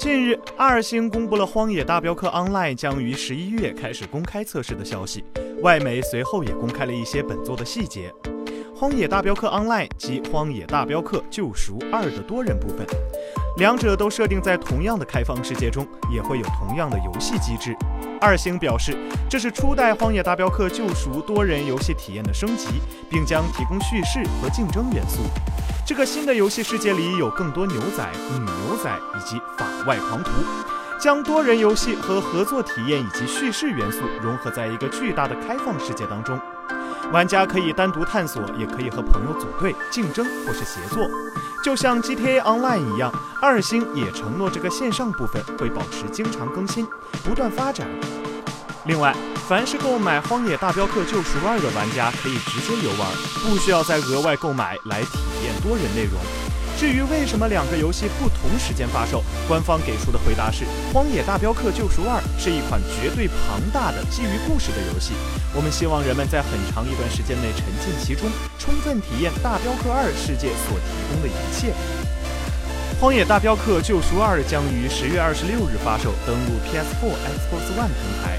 近日二星公布了《荒野大镖客 Online》将于十一月开始公开测试的消息，外媒随后也公开了一些本作的细节。《荒野大镖客 Online》及《荒野大镖客：救赎二》的多人部分，两者都设定在同样的开放世界中，也会有同样的游戏机制。二星表示，这是初代《荒野大镖客：救赎》多人游戏体验的升级，并将提供叙事和竞争元素。这个新的游戏世界里有更多牛仔、女牛仔以及法外狂徒，将多人游戏和合作体验以及叙事元素融合在一个巨大的开放世界当中。玩家可以单独探索，也可以和朋友组队竞争或是协作，就像 GTA Online 一样。二星也承诺这个线上部分会保持经常更新，不断发展。另外，凡是购买《荒野大镖客：救赎二》的玩家可以直接游玩，不需要再额外购买来体验多人内容。至于为什么两个游戏不同时间发售，官方给出的回答是：《荒野大镖客：救赎二》是一款绝对庞大的基于故事的游戏，我们希望人们在很长一段时间内沉浸其中，充分体验《大镖客二》世界所提供的一切。《荒野大镖客：救赎二》将于十月二十六日发售，登陆 PS4、Xbox One 平台。